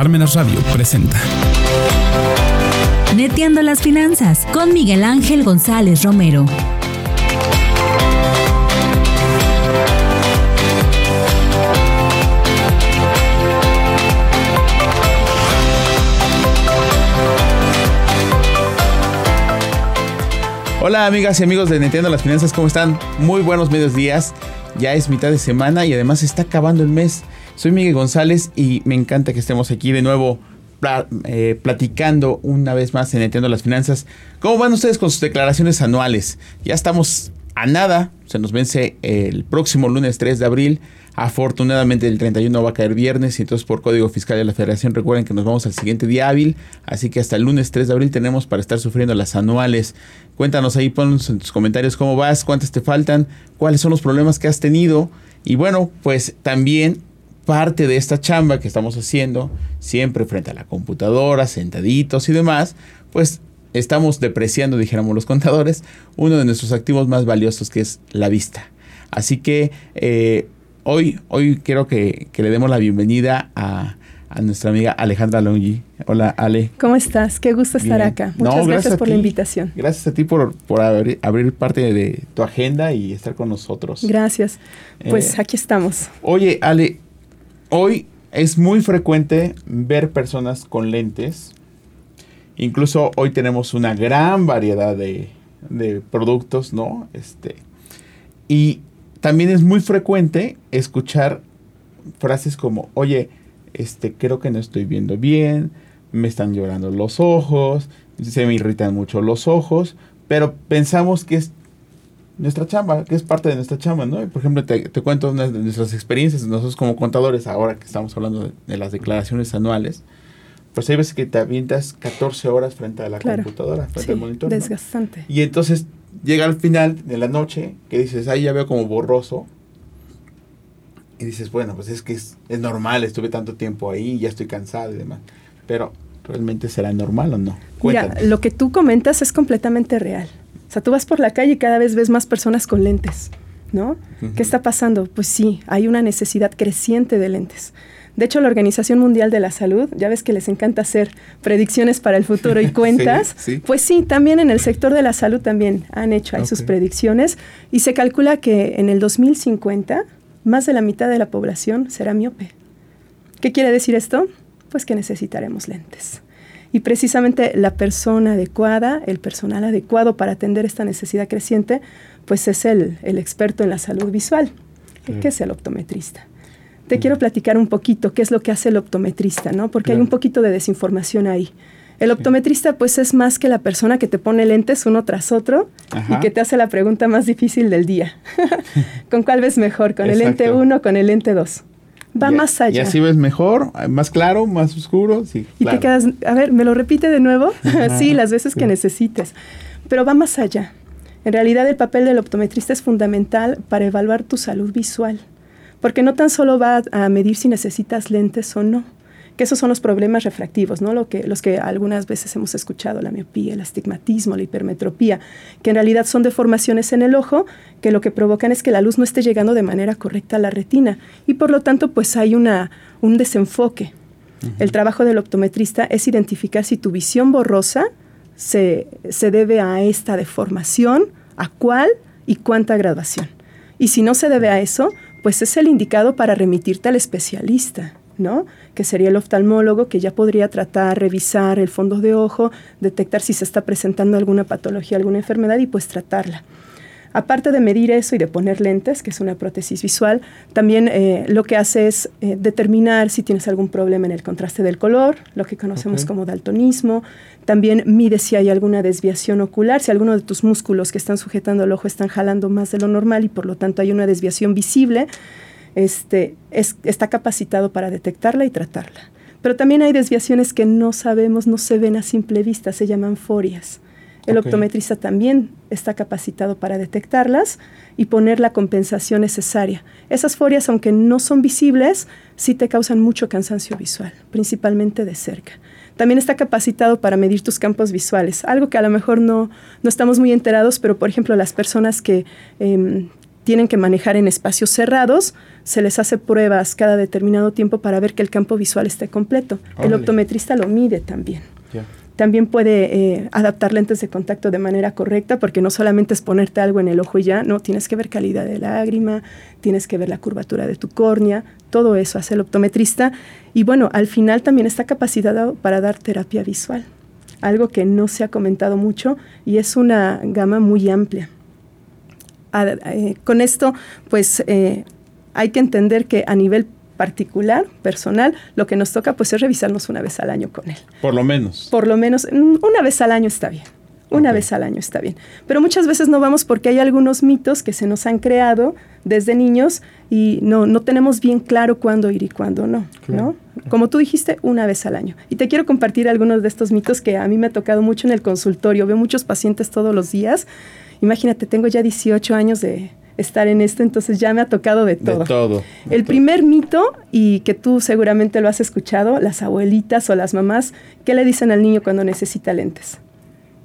Parmenas Radio presenta. Neteando las finanzas con Miguel Ángel González Romero. Hola amigas y amigos de Neteando las Finanzas, ¿cómo están? Muy buenos medios días. Ya es mitad de semana y además está acabando el mes. Soy Miguel González y me encanta que estemos aquí de nuevo eh, platicando una vez más en Neteando las Finanzas. ¿Cómo van ustedes con sus declaraciones anuales? Ya estamos a nada, se nos vence el próximo lunes 3 de abril. Afortunadamente el 31 va a caer viernes y entonces por código fiscal de la federación recuerden que nos vamos al siguiente día hábil, así que hasta el lunes 3 de abril tenemos para estar sufriendo las anuales. Cuéntanos ahí, ponnos en tus comentarios cómo vas, cuántas te faltan, cuáles son los problemas que has tenido y bueno, pues también parte de esta chamba que estamos haciendo, siempre frente a la computadora, sentaditos y demás, pues estamos depreciando, dijéramos los contadores, uno de nuestros activos más valiosos que es la vista. Así que eh, hoy, hoy quiero que, le demos la bienvenida a, nuestra amiga Alejandra Longi. Hola, Ale. ¿Cómo estás? Qué gusto estar acá. Muchas gracias, por la invitación. Gracias a ti por, por abrir, parte de tu agenda y estar con nosotros. Gracias. Pues eh, aquí estamos. Oye, Ale, hoy es muy frecuente ver personas con lentes. Incluso hoy tenemos una gran variedad de, productos, ¿no? Este, y también es muy frecuente escuchar frases como, oye, este, creo que no estoy viendo bien, me están llorando los ojos, se me irritan mucho los ojos, pero pensamos que es nuestra chamba, que es parte de nuestra chamba, ¿no? Por ejemplo, te, cuento una de nuestras experiencias, nosotros como contadores, ahora que estamos hablando de, las declaraciones anuales, pues hay veces que te avientas 14 horas frente a la computadora, frente al monitor. Desgastante. Y entonces llega al final de la noche que dices, ahí ya veo como borroso. Y dices, bueno, pues es que es, es normal, estuve tanto tiempo ahí, ya estoy cansado y demás. Pero, ¿realmente será normal o no? Mira, lo que tú comentas es completamente real. O sea, tú vas por la calle y cada vez ves más personas con lentes, ¿no? ¿Qué está pasando? Pues sí, hay una necesidad creciente de lentes. De hecho, la Organización Mundial de la Salud, ya ves que les encanta hacer predicciones para el futuro y cuentas, pues sí, también en el sector de la salud también han hecho ahí sus predicciones y se calcula que en el 2050 más de la mitad de la población será miope. ¿Qué quiere decir esto? Pues que necesitaremos lentes. Y precisamente la persona adecuada, el personal adecuado para atender esta necesidad creciente, pues es el, experto en la salud visual, que es el optometrista. Te quiero platicar un poquito qué es lo que hace el optometrista, ¿no? Porque hay un poquito de desinformación ahí. El optometrista pues es más que la persona que te pone lentes uno tras otro y que te hace la pregunta más difícil del día. ¿Con cuál ves mejor? ¿Con el lente 1 o con el lente 2? Va más allá. Y así ves mejor, más claro, más oscuro, sí. Y te quedas, a ver, ¿me lo repite de nuevo? sí, las veces que necesites. Pero va más allá. En realidad el papel del optometrista es fundamental para evaluar tu salud visual, porque no tan solo va a medir si necesitas lentes o no, que esos son los problemas refractivos, ¿no? Lo que, los que algunas veces hemos escuchado, la miopía, el astigmatismo, la hipermetropía, que en realidad son deformaciones en el ojo que lo que provocan es que la luz no esté llegando de manera correcta a la retina y por lo tanto pues hay una, un desenfoque. El trabajo del optometrista es identificar si tu visión borrosa se, se debe a esta deformación, a cuál y cuánta graduación. Y si no se debe a eso, pues es el indicado para remitirte al especialista. ¿No? Que sería el oftalmólogo que ya podría tratar, revisar el fondo de ojo, detectar si se está presentando alguna patología, alguna enfermedad y pues tratarla. Aparte de medir eso y de poner lentes, que es una prótesis visual, también eh, lo que hace es eh, determinar si tienes algún problema en el contraste del color, lo que conocemos como daltonismo. También mide si hay alguna desviación ocular, si alguno de tus músculos que están sujetando el ojo están jalando más de lo normal y por lo tanto hay una desviación visible este, está capacitado para detectarla y tratarla. Pero también hay desviaciones que no sabemos, no se ven a simple vista, se llaman forias. El optometrista también está capacitado para detectarlas y poner la compensación necesaria. Esas forias, aunque no son visibles, sí te causan mucho cansancio visual, principalmente de cerca. También está capacitado para medir tus campos visuales, algo que a lo mejor no, no estamos muy enterados, pero por ejemplo las personas que em, tienen que manejar en espacios cerrados, se les hace pruebas cada determinado tiempo para ver que el campo visual esté completo. El optometrista lo mide también. También puede eh, adaptar lentes de contacto de manera correcta, porque no solamente es ponerte algo en el ojo y ya, no, tienes que ver calidad de lágrima, tienes que ver la curvatura de tu córnea, todo eso hace el optometrista. Y bueno, al final también está capacitado para dar terapia visual, algo que no se ha comentado mucho y es una gama muy amplia. Eh, con esto, pues eh, hay que entender que a nivel particular, personal, lo que nos toca pues es revisarnos una vez al año con él. Por lo menos. Por lo menos mm, una vez al año está bien. Una vez al año está bien. Pero muchas veces no vamos porque hay algunos mitos que se nos han creado desde niños y no, no tenemos bien claro cuándo ir y cuándo no, Claro, ¿no? Como tú dijiste, una vez al año. Y te quiero compartir algunos de estos mitos que a mí me ha tocado mucho en el consultorio. Veo muchos pacientes todos los días. Imagínate, tengo ya 18 años de estar en esto, entonces ya me ha tocado de todo. De todo. de El todo. primer mito, y que tú seguramente lo has escuchado, las abuelitas o las mamás, ¿qué le dicen al niño cuando necesita lentes?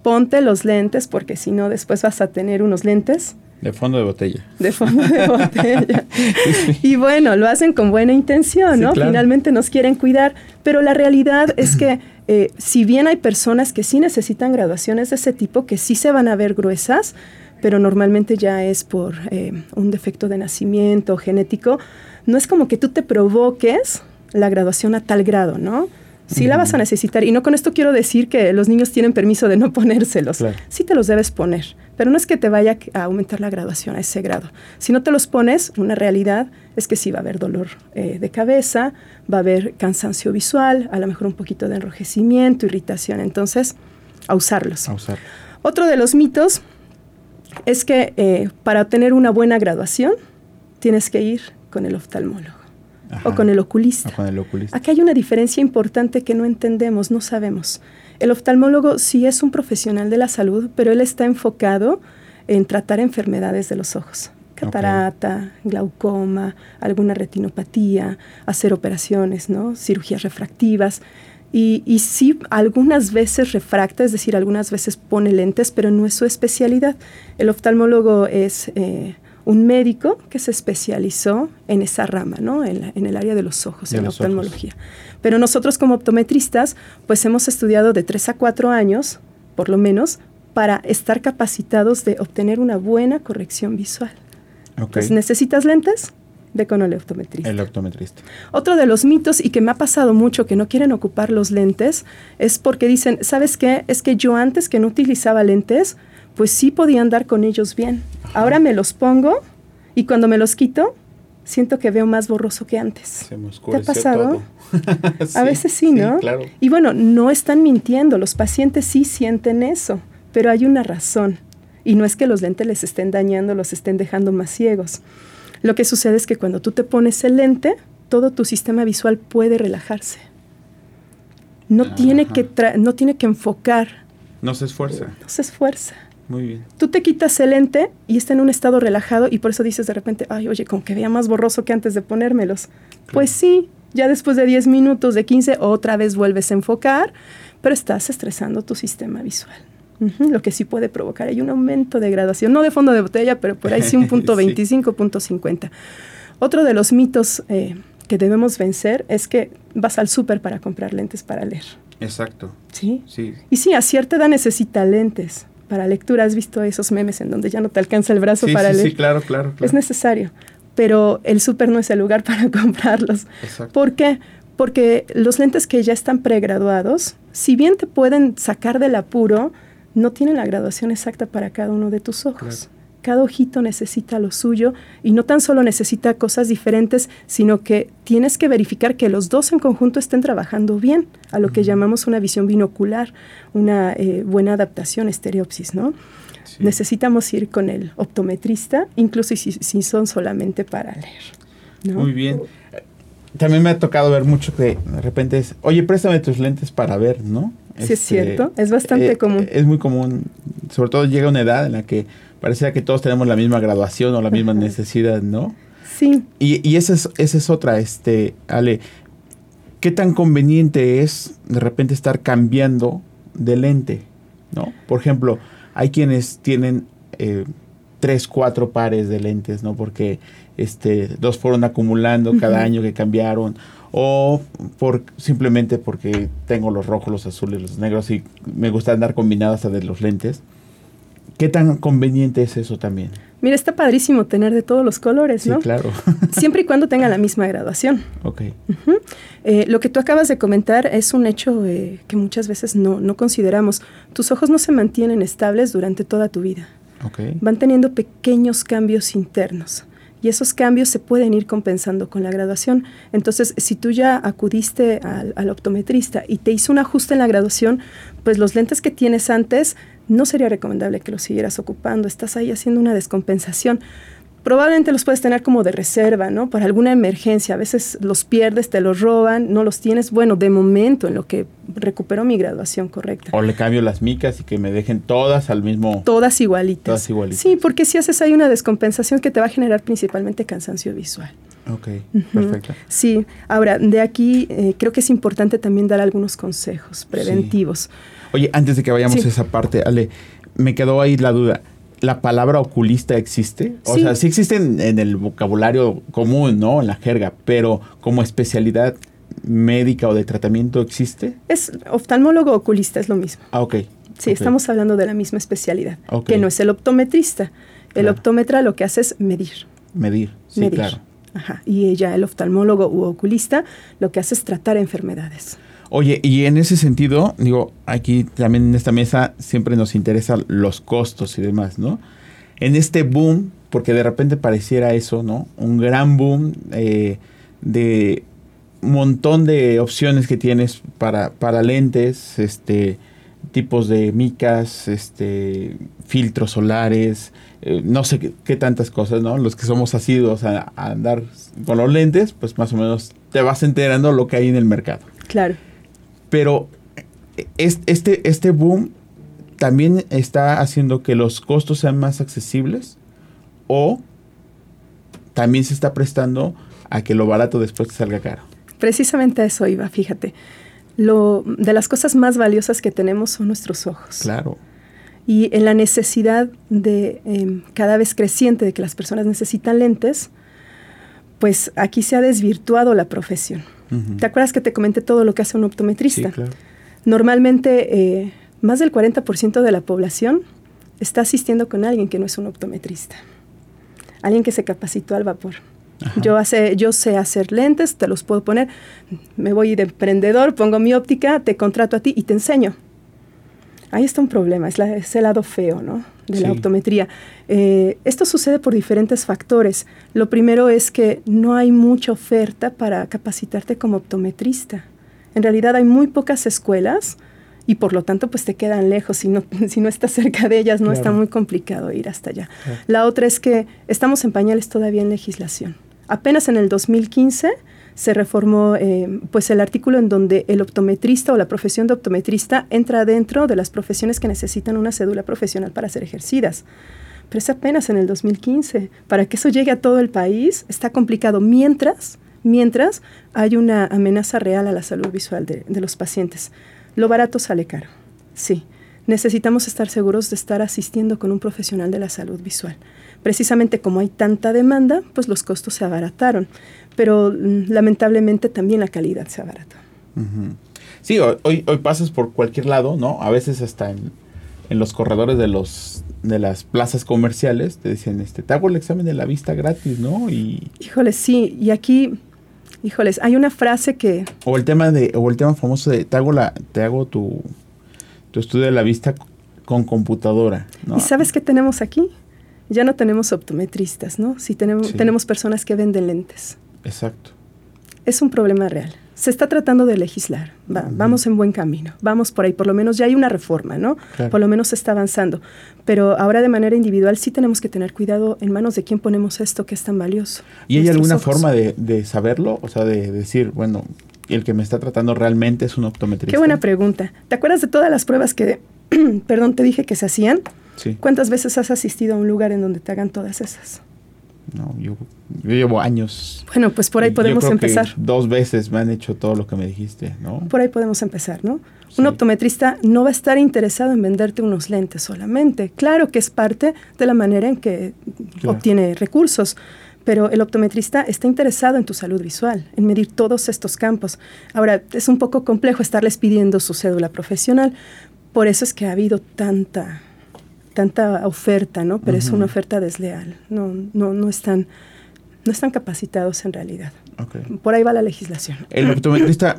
Ponte los lentes porque si no después vas a tener unos lentes De fondo de botella. de fondo de botella. Y bueno, lo hacen con buena intención, Sí, ¿no? claro. Finalmente nos quieren cuidar, pero la realidad es que eh, si bien hay personas que sí necesitan graduaciones de ese tipo, que sí se van a ver gruesas, pero normalmente ya es por eh, un defecto de nacimiento genético, no es como que tú te provoques la graduación a tal grado, ¿no? Sí la vas a necesitar. Y no con esto quiero decir que los niños tienen permiso de no ponérselos. Claro. Sí te los debes poner, pero no es que te vaya a aumentar la graduación a ese grado. Si no te los pones, una realidad es que sí va a haber dolor eh, de cabeza, va a haber cansancio visual, a lo mejor un poquito de enrojecimiento, irritación. Entonces, a usarlos. A usar. Otro de los mitos es que eh, para tener una buena graduación tienes que ir con el oftalmólogo Ajá. o con el oculista. O con el oculista. Aquí hay una diferencia importante que no entendemos, no sabemos. El oftalmólogo sí es un profesional de la salud, pero él está enfocado en tratar enfermedades de los ojos. Catarata, glaucoma, alguna retinopatía, hacer operaciones, ¿no? cirugías refractivas. Y, y sí, algunas veces refracta, es decir, algunas veces pone lentes, pero no es su especialidad. El oftalmólogo es eh, un médico que se especializó en esa rama, ¿no? en, la- en el área de los ojos, De en la ojos. oftalmología. Pero nosotros como optometristas, pues hemos estudiado de 3 a 4 años, por lo menos, para estar capacitados de obtener una buena corrección visual. Entonces, ¿necesitas lentes? Ve con el optometrista. El optometrista. Otro de los mitos y que me ha pasado mucho que no quieren ocupar los lentes es porque dicen, ¿sabes qué? Es que yo antes que no utilizaba lentes, pues sí podía andar con ellos bien. Ahora me los pongo y cuando me los quito, siento que veo más borroso que antes. Se me ¿Te ha pasado? todo. A veces sí, ¿no? claro. Y bueno, no están mintiendo, los pacientes sí sienten eso, pero hay una razón. Y no es que los lentes les estén dañando, los estén dejando más ciegos. Lo que sucede es que cuando tú te pones el lente, todo tu sistema visual puede relajarse. No, tiene Ajá. que, no tiene que enfocar, No se esfuerza. no se esfuerza. Muy bien. Tú te quitas el lente y está en un estado relajado y por eso dices de repente, ay, oye, como que vea más borroso que antes de ponérmelos. Pues sí, ya después de 10 minutos, de 15, otra vez vuelves a enfocar, pero estás estresando tu sistema visual. Lo que sí puede provocar hay un aumento de graduación, no de fondo de botella, pero por ahí sí un punto Sí. 25, punto 50. Otro de los mitos eh, que debemos vencer es que vas al súper para comprar lentes para leer. Exacto. ¿sí? Sí. Y sí, a cierta edad necesita lentes para lectura. ¿Has visto esos memes en donde ya no te alcanza el brazo Sí, para sí, leer? sí, claro, claro, claro. Es necesario. Pero el súper no es el lugar para comprarlos. Exacto. ¿Por qué? Porque los lentes que ya están pregraduados, si bien te pueden sacar del apuro, no tienen la graduación exacta para cada uno de tus ojos. Claro. Cada ojito necesita lo suyo y no tan solo necesita cosas diferentes, sino que tienes que verificar que los dos en conjunto estén trabajando bien, a lo que llamamos una visión binocular, una eh, buena adaptación, estereopsis, ¿no? Sí. Necesitamos ir con el optometrista, incluso si, si son solamente para leer. ¿no? Muy bien. Eh, También me ha tocado ver mucho que de repente es, oye, préstame tus lentes para ver, ¿no? Sí, es cierto, es bastante común. Es muy común, sobre todo llega una edad en la que parece que todos tenemos la misma graduación o la misma necesidad, ¿no? Sí, Y, y esa, es, esa es otra, este, Ale. ¿Qué tan conveniente es de repente estar cambiando de lente? ¿No? Por ejemplo, hay quienes tienen eh, tres, cuatro pares de lentes, ¿no? Porque este, dos fueron acumulando cada año que cambiaron o por simplemente porque tengo los rojos, los azules, los negros y me gusta andar combinados hasta de los lentes. ¿Qué tan conveniente es eso también? Mira, está padrísimo tener de todos los colores, ¿no? Sí, claro. Siempre y cuando tenga la misma graduación. Ok. Eh, lo que tú acabas de comentar es un hecho eh, que muchas veces no, no, consideramos. Tus ojos no se mantienen estables durante toda tu vida. Okay. Van teniendo pequeños cambios internos y esos cambios se pueden ir compensando con la graduación. Entonces, si tú ya acudiste al, al, optometrista y te hizo un ajuste en la graduación, pues los lentes que tienes antes no sería recomendable que los siguieras ocupando. Estás ahí haciendo una descompensación. Probablemente los puedes tener como de reserva, ¿no? Para alguna emergencia. A veces los pierdes, te los roban, no los tienes. Bueno, de momento, en lo que recupero mi graduación correcta. O le cambio las micas y que me dejen todas al mismo... Todas igualitas. Todas igualitas. Sí, porque si haces ahí una descompensación que te va a generar principalmente cansancio visual. Ok, uh -huh. perfecto. Sí, ahora, de aquí eh, creo que es importante también dar algunos consejos preventivos. Sí. Oye, antes de que vayamos sí. a esa parte, Ale, me quedó ahí la duda. ¿La palabra oculista existe? O Sí. sea, sí existe en, en el vocabulario común, ¿no? En la jerga, pero como especialidad médica o de tratamiento existe? Es oftalmólogo oculista, es lo mismo. Ah, ok. Sí, estamos hablando de la misma especialidad, que no es el optometrista. El Claro. optómetra lo que hace es medir. Medir, sí, medir. claro. Ajá. Y ella, el oftalmólogo u oculista, lo que hace es tratar enfermedades. Oye, y en ese sentido, digo, aquí también en esta mesa siempre nos interesan los costos y demás, ¿no? En este boom, porque de repente pareciera eso, ¿no? Un gran boom eh, de un montón de opciones que tienes para, para lentes, este tipos de micas, este filtros solares, eh, no sé qué, qué, tantas cosas, ¿no? Los que somos asiduos a, a andar con los lentes, pues más o menos te vas enterando lo que hay en el mercado. Claro. Pero este, este boom también está haciendo que los costos sean más accesibles o también se está prestando a que lo barato después te salga caro. Precisamente a eso iba, fíjate. Lo, de las cosas más valiosas que tenemos son nuestros ojos. Claro. Y en la necesidad de eh, cada vez creciente de que las personas necesitan lentes, pues aquí se ha desvirtuado la profesión. Uh -huh. ¿Te acuerdas que te comenté todo lo que hace un optometrista? Sí, claro. Normalmente eh, más del 40% de la población está asistiendo con alguien que no es un optometrista, alguien que se capacitó al vapor. Yo, hace, yo sé hacer lentes, te los puedo poner, me voy de emprendedor, pongo mi óptica, te contrato a ti y te enseño. Ahí está un problema, es, la, es el lado feo ¿no? de sí. la optometría. Eh, esto sucede por diferentes factores. Lo primero es que no hay mucha oferta para capacitarte como optometrista. En realidad hay muy pocas escuelas y por lo tanto pues te quedan lejos. Si no, si no estás cerca de ellas no claro. está muy complicado ir hasta allá. Claro. La otra es que estamos en pañales todavía en legislación. Apenas en el 2015 se reformó eh, pues el artículo en donde el optometrista o la profesión de optometrista entra dentro de las profesiones que necesitan una cédula profesional para ser ejercidas. Pero es apenas en el 2015. Para que eso llegue a todo el país está complicado. Mientras, mientras hay una amenaza real a la salud visual de, de los pacientes. Lo barato sale caro. Sí. Necesitamos estar seguros de estar asistiendo con un profesional de la salud visual. Precisamente como hay tanta demanda, pues los costos se abarataron pero mm, lamentablemente también la calidad se abarató. Uh -huh. Sí, hoy, hoy pasas por cualquier lado, ¿no? A veces hasta en, en, los corredores de los de las plazas comerciales te dicen, este, te hago el examen de la vista gratis, ¿no? Y híjoles, sí, y aquí, híjoles, hay una frase que o el tema de o el tema famoso de te hago la te hago tu tu estudio de la vista con computadora, ¿no? ¿Y sabes qué tenemos aquí? Ya no tenemos optometristas, ¿no? Sí tenemos, sí. tenemos personas que venden lentes. Exacto. Es un problema real. Se está tratando de legislar. Va, uh -huh. Vamos en buen camino. Vamos por ahí. Por lo menos ya hay una reforma, ¿no? Claro. Por lo menos se está avanzando. Pero ahora de manera individual sí tenemos que tener cuidado en manos de quién ponemos esto que es tan valioso. ¿Y hay alguna ojos. forma de, de, saberlo? O sea, de decir, bueno, el que me está tratando realmente es un optometrista. Qué buena pregunta. ¿Te acuerdas de todas las pruebas que, perdón, te dije que se hacían? Sí. ¿Cuántas veces has asistido a un lugar en donde te hagan todas esas? No, yo, yo llevo años. Bueno, pues por ahí yo podemos que empezar. dos veces me han hecho todo lo que me dijiste, ¿no? Por ahí podemos empezar, ¿no? Sí. Un optometrista no va a estar interesado en venderte unos lentes solamente. Claro que es parte de la manera en que Claro. obtiene recursos, pero el optometrista está interesado en tu salud visual, en medir todos estos campos. Ahora, es un poco complejo estarles pidiendo su cédula profesional, por eso es que ha habido tanta tanta oferta, ¿no? Pero es una oferta desleal. No, no, no están, no están capacitados en realidad. Ok. Por ahí va la legislación. El optometrista,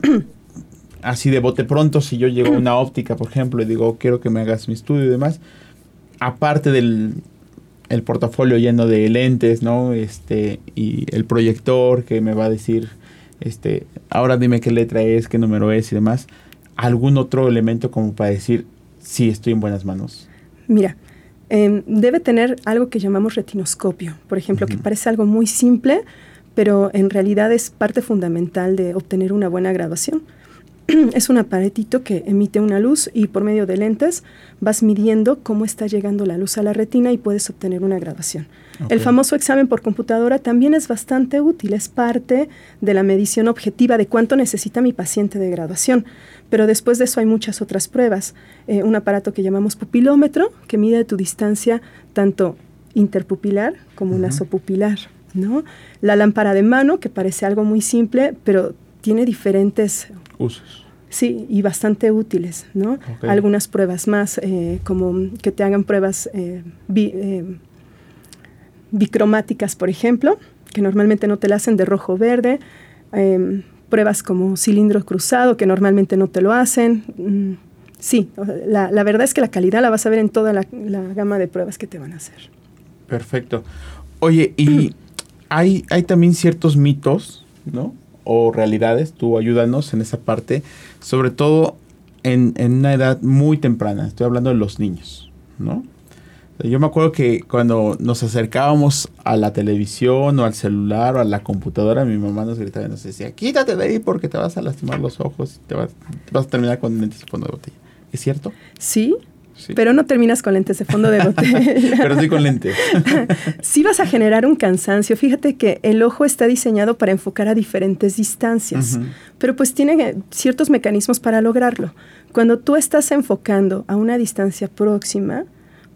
así de bote pronto, si yo llego a una óptica, por ejemplo, y digo, quiero que me hagas mi estudio y demás, aparte del el portafolio lleno de lentes, ¿no? Este, y el proyector que me va a decir, este, ahora dime qué letra es, qué número es y demás, algún otro elemento como para decir, sí, estoy en buenas manos. Mira, em, debe tener algo que llamamos retinoscopio, por ejemplo, que parece algo muy simple, pero en realidad es parte fundamental de obtener una buena graduación. es un aparatito que emite una luz y por medio de lentes vas midiendo cómo está llegando la luz a la retina y puedes obtener una graduación. El famoso examen por computadora también es bastante útil, es parte de la medición objetiva de cuánto necesita mi paciente de graduación. Pero después de eso hay muchas otras pruebas. Eh, un aparato que llamamos pupilómetro, que mide tu distancia tanto interpupilar como Ujú. nasopupilar. ¿no? La lámpara de mano, que parece algo muy simple, pero tiene diferentes Usos. Sí, y bastante útiles, ¿no? Algunas pruebas más, eh, como que te hagan pruebas eh, bi- eh, bicromáticas, por ejemplo, que normalmente no te la hacen de rojo-verde. em, pruebas como cilindro cruzado, que normalmente no te lo hacen. Mm, sí, la, la verdad es que la calidad la vas a ver en toda la, la gama de pruebas que te van a hacer. Perfecto. Oye, y hay, hay también ciertos mitos, ¿no? O realidades, tú ayúdanos en esa parte, sobre todo en, en una edad muy temprana, estoy hablando de los niños, ¿no? Yo me acuerdo que cuando nos acercábamos a la televisión o al celular o a la computadora, mi mamá nos gritaba y nos decía, quítate de ahí porque te vas a lastimar los ojos, te vas, te vas a terminar con de fondo de botella. ¿Es cierto? Sí, Sí. pero no terminas con lentes de fondo de botella. Pero sí con lentes. sí vas a generar un cansancio. Fíjate que el ojo está diseñado para enfocar a diferentes distancias, pero pues tiene ciertos mecanismos para lograrlo. Cuando tú estás enfocando a una distancia próxima,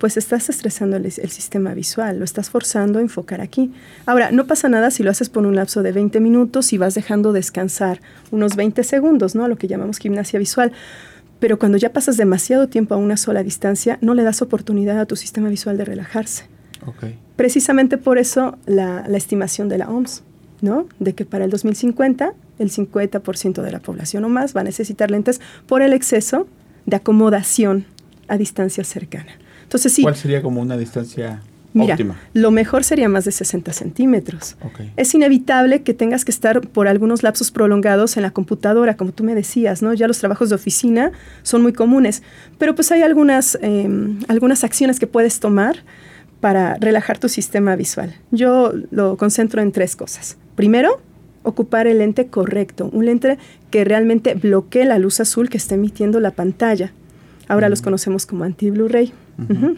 pues estás estresando el, el sistema visual, lo estás forzando a enfocar aquí. Ahora, no pasa nada si lo haces por un lapso de 20 minutos y vas dejando descansar unos 20 segundos, ¿no? A lo que llamamos gimnasia visual. Pero cuando ya pasas demasiado tiempo a una sola distancia, no le das oportunidad a tu sistema visual de relajarse. Precisamente por eso la, la estimación de la OMS, ¿no? De que para el 2050 el 50% de la población o más va a necesitar lentes por el exceso de acomodación a distancia cercana. Entonces sí, ¿Cuál sería como una distancia mira, óptima? lo mejor sería más de 60 centímetros. Es inevitable que tengas que estar por algunos lapsos prolongados en la computadora, como tú me decías, ¿no? Ya los trabajos de oficina son muy comunes, pero pues hay algunas, eh, algunas acciones que puedes tomar para relajar tu sistema visual. Yo lo concentro en tres cosas. Primero, ocupar el lente correcto, un lente que realmente bloquee la luz azul que está emitiendo la pantalla. Ahora los conocemos como anti-Blu-ray.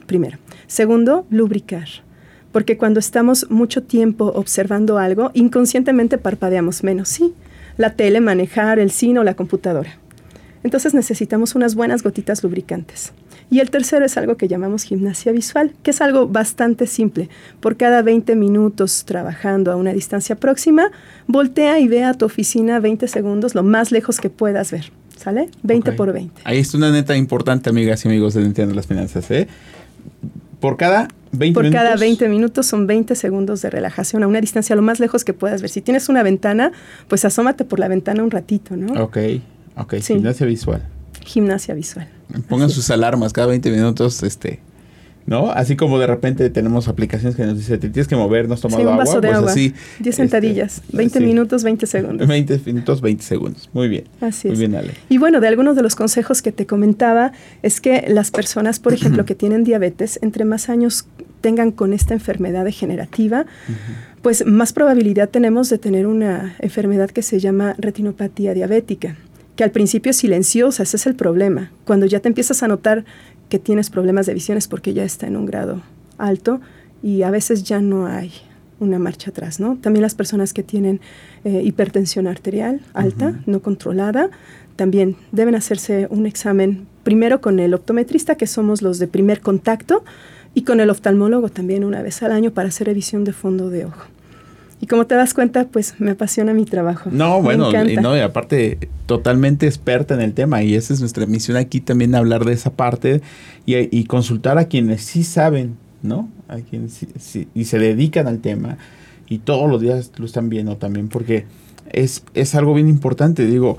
Primero. Segundo, lubricar. Porque cuando estamos mucho tiempo observando algo, inconscientemente parpadeamos menos, sí. La tele, manejar, el cine o la computadora. Entonces necesitamos unas buenas gotitas lubricantes. Y el tercero es algo que llamamos gimnasia visual, que es algo bastante simple. Por cada 20 minutos trabajando a una distancia próxima, voltea y ve a tu oficina 20 segundos lo más lejos que puedas ver. ¿Sale? 20 Ok. por 20. Ahí está una neta importante, amigas y amigos de Entiendo las Finanzas, ¿eh? Por cada 20 Por minutos. cada 20 minutos son 20 segundos de relajación a una distancia lo más lejos que puedas ver. Si tienes una ventana, pues asómate por la ventana un ratito, ¿no? Ok, ok, Sí. gimnasia visual. Gimnasia visual. Pongan Así sus alarmas cada 20 minutos, este, ¿no? Así como de repente tenemos aplicaciones que nos dicen, te tienes que mover, no has tomado Sí, un vaso agua, de pues agua. así. 10 este, sentadillas, 20 sí. minutos, 20 segundos. 20 minutos, 20 segundos. Muy bien. Así Muy es. bien, Ale. Y bueno, de algunos de los consejos que te comentaba es que las personas, por ejemplo, que tienen diabetes, entre más años tengan con esta enfermedad degenerativa, pues más probabilidad tenemos de tener una enfermedad que se llama retinopatía diabética, que al principio es silenciosa, ese es el problema. Cuando ya te empiezas a notar que tienes problemas de visión es porque ya está en un grado alto y a veces ya no hay una marcha atrás, ¿no? También las personas que tienen eh, hipertensión arterial alta, no controlada, también deben hacerse un examen primero con el optometrista, que somos los de primer contacto, y con el oftalmólogo también una vez al año para hacer revisión de fondo de ojo. Y como te das cuenta, pues me apasiona mi trabajo. No, bueno, y, no, y aparte totalmente experta en el tema y esa es nuestra misión aquí también hablar de esa parte y, consultar a quienes sí saben, ¿no? A quienes sí, y se dedican al tema y todos los días lo están viendo también porque es, es algo bien importante, digo,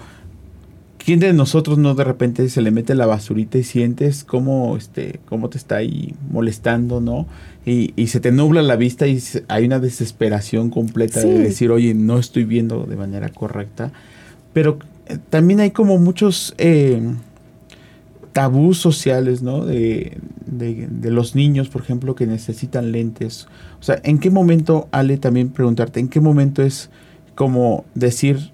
¿Quién de nosotros no de repente se le mete la basurita y sientes cómo, este, cómo te está ahí molestando, ¿no? Y, y se te nubla la vista y hay una desesperación completa de decir, oye, no estoy viendo de manera correcta. Pero eh, también hay como muchos eh, tabús sociales, ¿no? De, de, de, los niños, por ejemplo, que necesitan lentes. O sea, ¿en qué momento, Ale, también preguntarte, ¿en qué momento es como decir,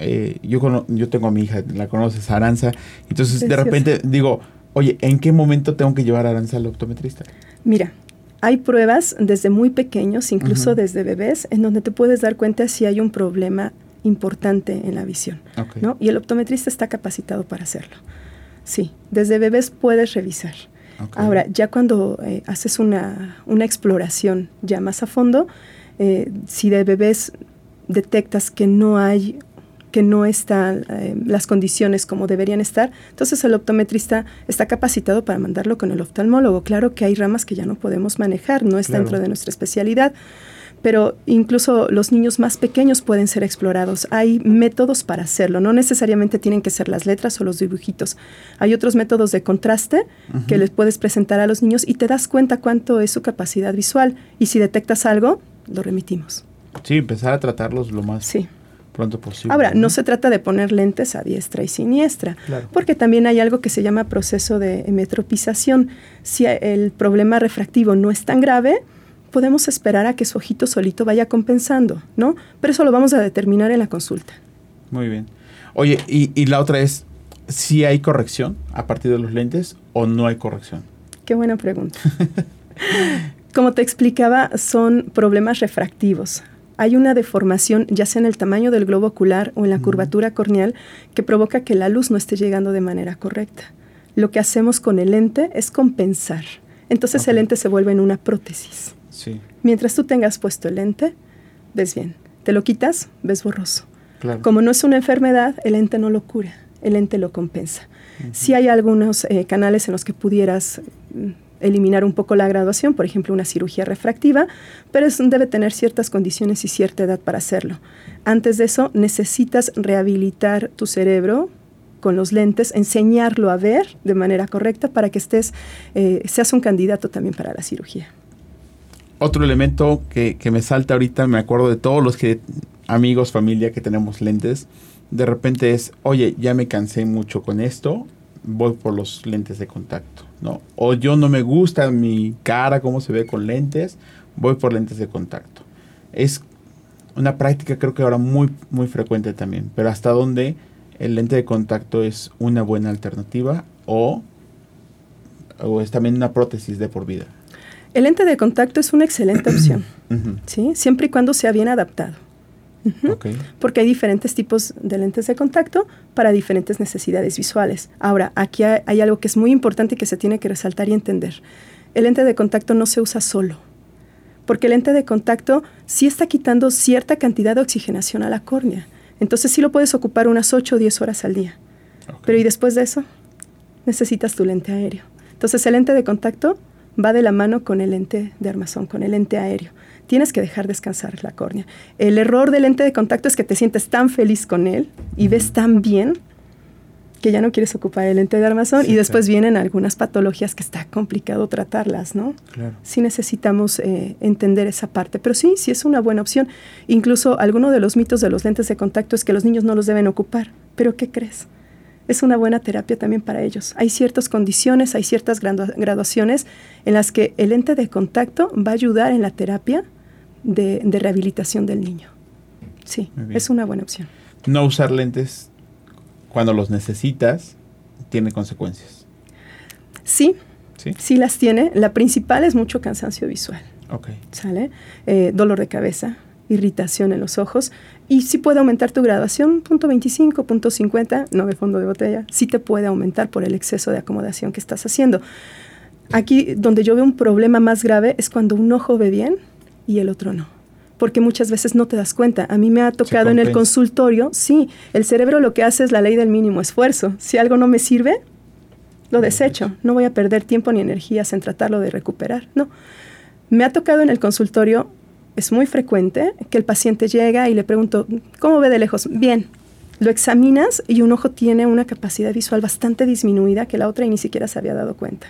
eh, yo, yo tengo a mi hija, la conoces, Aranza, entonces de repente digo, oye, ¿en qué momento tengo que llevar a Aranza al optometrista? Mira, hay pruebas desde muy pequeños, incluso desde bebés, en donde te puedes dar cuenta si hay un problema importante en la visión, ¿no? Y el optometrista está capacitado para hacerlo. Sí, desde bebés puedes revisar. Ahora, ya cuando eh, haces una, una, exploración ya más a fondo, eh, si de bebés detectas que no hay que no están eh, las condiciones como deberían estar, entonces el optometrista está capacitado para mandarlo con el oftalmólogo. Claro que hay ramas que ya no podemos manejar, no está dentro de nuestra especialidad, pero incluso los niños más pequeños pueden ser explorados. Hay métodos para hacerlo, no necesariamente tienen que ser las letras o los dibujitos. Hay otros métodos de contraste que les puedes presentar a los niños y te das cuenta cuánto es su capacidad visual y si detectas algo, lo remitimos. Sí, empezar a tratarlos lo más sí pronto posible. Ahora, ¿no? se trata de poner lentes a diestra y siniestra, porque también hay algo que se llama proceso de metropización. Si el problema refractivo no es tan grave, podemos esperar a que su ojito solito vaya compensando, ¿no? Pero eso lo vamos a determinar en la consulta. Muy bien. Oye, y, y la otra es, si hay corrección a partir de los lentes o no hay corrección. Qué buena pregunta. Como te explicaba, son problemas refractivos hay una deformación, ya sea en el tamaño del globo ocular o en la curvatura corneal, que provoca que la luz no esté llegando de manera correcta. Lo que hacemos con el lente es compensar. Entonces el lente se vuelve en una prótesis. Mientras tú tengas puesto el lente, ves bien. Te lo quitas, ves borroso. Como no es una enfermedad, el lente no lo cura, el lente lo compensa. Si hay algunos eh, canales en los que pudieras mm, eliminar un poco la graduación, por ejemplo, una cirugía refractiva, pero debe tener ciertas condiciones y cierta edad para hacerlo. Antes de eso, necesitas rehabilitar tu cerebro con los lentes, enseñarlo a ver de manera correcta para que estés, eh, seas un candidato también para la cirugía. Otro elemento que, que me salta ahorita, me acuerdo de todos los que amigos, familia que tenemos lentes, de repente es, oye, ya me cansé mucho con esto, voy por los lentes de contacto, ¿no? O yo no me gusta mi cara, cómo se ve con lentes, voy por lentes de contacto. Es una práctica creo que ahora muy, muy frecuente también, pero hasta dónde el lente de contacto es una buena alternativa o, o es también una prótesis de por vida. El lente de contacto es una excelente opción, ¿sí? siempre y cuando sea bien adaptado. Porque hay diferentes tipos de lentes de contacto para diferentes necesidades visuales. Ahora, aquí hay, algo que es muy importante y que se tiene que resaltar y entender. El lente de contacto no se usa solo, porque el lente de contacto sí está quitando cierta cantidad de oxigenación a la córnea. Entonces sí lo puedes ocupar unas 8 o 10 horas al día. Pero y después de eso, necesitas tu lente aéreo. Entonces el lente de contacto va de la mano con el lente de armazón, con el lente aéreo tienes que dejar descansar la córnea. El error del lente de contacto es que te sientes tan feliz con él y ves tan bien que ya no quieres ocupar el lente de armazón y después vienen algunas patologías que está complicado tratarlas, ¿no? Claro. Sí necesitamos eh, entender esa parte, pero sí, sí es una buena opción. Incluso alguno de los mitos de los lentes de contacto es que los niños no los deben ocupar, pero ¿qué crees? Es una buena terapia también para ellos. Hay ciertas condiciones, hay ciertas graduaciones en las que el lente de contacto va a ayudar en la terapia de, rehabilitación del niño. Sí, es una buena opción. No usar lentes cuando los necesitas tiene consecuencias. Sí, sí, las tiene. La principal es mucho cansancio visual. Ok. ¿Sale? Eh, dolor de cabeza, irritación en los ojos. Y sí puede aumentar tu graduación, punto 25, punto 50, no de fondo de botella, sí te puede aumentar por el exceso de acomodación que estás haciendo. Aquí donde yo veo un problema más grave es cuando un ojo ve bien y el otro no. Porque muchas veces no te das cuenta. A mí me ha tocado en el consultorio, sí, el cerebro lo que hace es la ley del mínimo esfuerzo. Si algo no me sirve, lo desecho. No voy a perder tiempo ni energías en tratarlo de recuperar. No. Me ha tocado en el consultorio es muy frecuente que el paciente llega y le pregunto, ¿cómo ve de lejos? Bien. Lo examinas y un ojo tiene una capacidad visual bastante disminuida que la otra ni siquiera se había dado cuenta.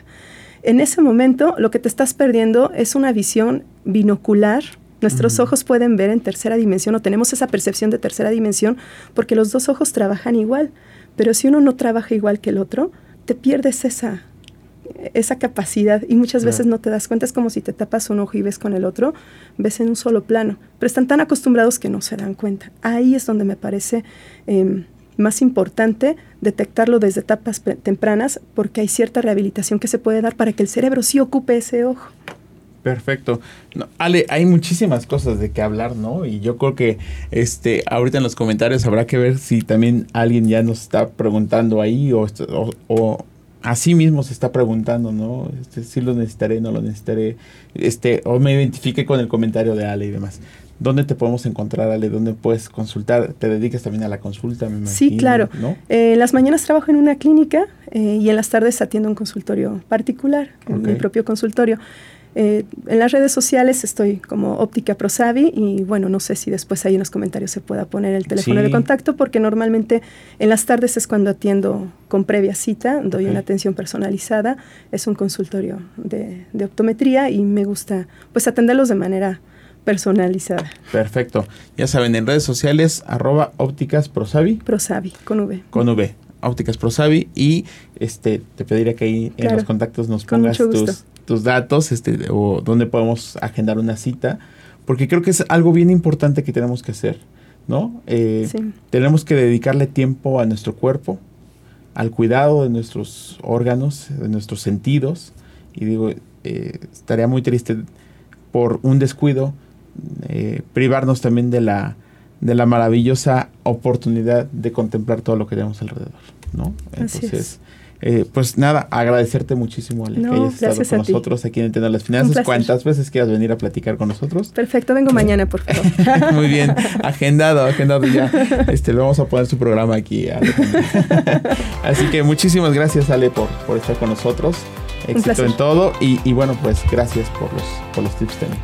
En ese momento lo que te estás perdiendo es una visión binocular. Nuestros ojos pueden ver en tercera dimensión o tenemos esa percepción de tercera dimensión porque los dos ojos trabajan igual. Pero si uno no trabaja igual que el otro, te pierdes esa, esa capacidad y muchas veces no te das cuenta, es como si te tapas un ojo y ves con el otro, ves en un solo plano, pero están tan acostumbrados que no se dan cuenta. Ahí es donde me parece em, más importante detectarlo desde etapas tempranas porque hay cierta rehabilitación que se puede dar para que el cerebro sí ocupe ese ojo. Perfecto. Ale, hay muchísimas cosas de qué hablar, ¿no? Y yo creo que este ahorita en los comentarios habrá que ver si también alguien ya nos está preguntando ahí o, o así mismo se está preguntando, ¿no? Este, si lo necesitaré, no lo necesitaré, este, o me identifique con el comentario de Ale y demás. ¿Dónde te podemos encontrar, Ale? ¿Dónde puedes consultar? ¿Te dedicas también a la consulta? Me sí, claro. ¿no? Eh, las mañanas trabajo en una clínica eh, y en las tardes atiendo un consultorio particular, en mi propio consultorio. Eh, en las redes sociales estoy como Óptica Prosavi y bueno, no sé si después ahí en los comentarios se pueda poner el teléfono de contacto porque normalmente en las tardes es cuando atiendo con previa cita, doy una atención personalizada, es un consultorio de, optometría y me gusta pues atenderlos de manera personalizada. Perfecto. Ya saben, en redes sociales, arroba ópticas prosavi. Prosavi, con V. Con V. Ópticas Prosavi y este te pediré que ahí en los contactos nos pongas tus, tus datos este, o dónde podemos agendar una cita, porque creo que es algo bien importante que tenemos que hacer, ¿no? Eh, tenemos que dedicarle tiempo a nuestro cuerpo, al cuidado de nuestros órganos, de nuestros sentidos, y digo, eh, estaría muy triste por un descuido eh, privarnos también de la, de la maravillosa oportunidad de contemplar todo lo que tenemos alrededor, ¿no? Entonces, eh, pues nada, agradecerte muchísimo, Ale, que hayas estado con nosotros aquí en Entiendo las Finanzas. ¿Cuántas veces quieras venir a platicar con nosotros? Perfecto, vengo mañana, por favor. Muy bien, agendado, agendado ya. Este, le vamos a poner su programa aquí. Ale. Así que muchísimas gracias, Ale, por, por estar con nosotros. Éxito en todo y, y, bueno, pues gracias por los, por los tips también.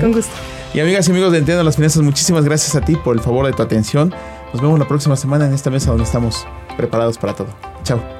Con gusto. Y amigas y amigos de Entiendo las Finanzas, muchísimas gracias a ti por el favor de tu atención. Nos vemos la próxima semana en esta mesa donde estamos preparados para todo. Chao.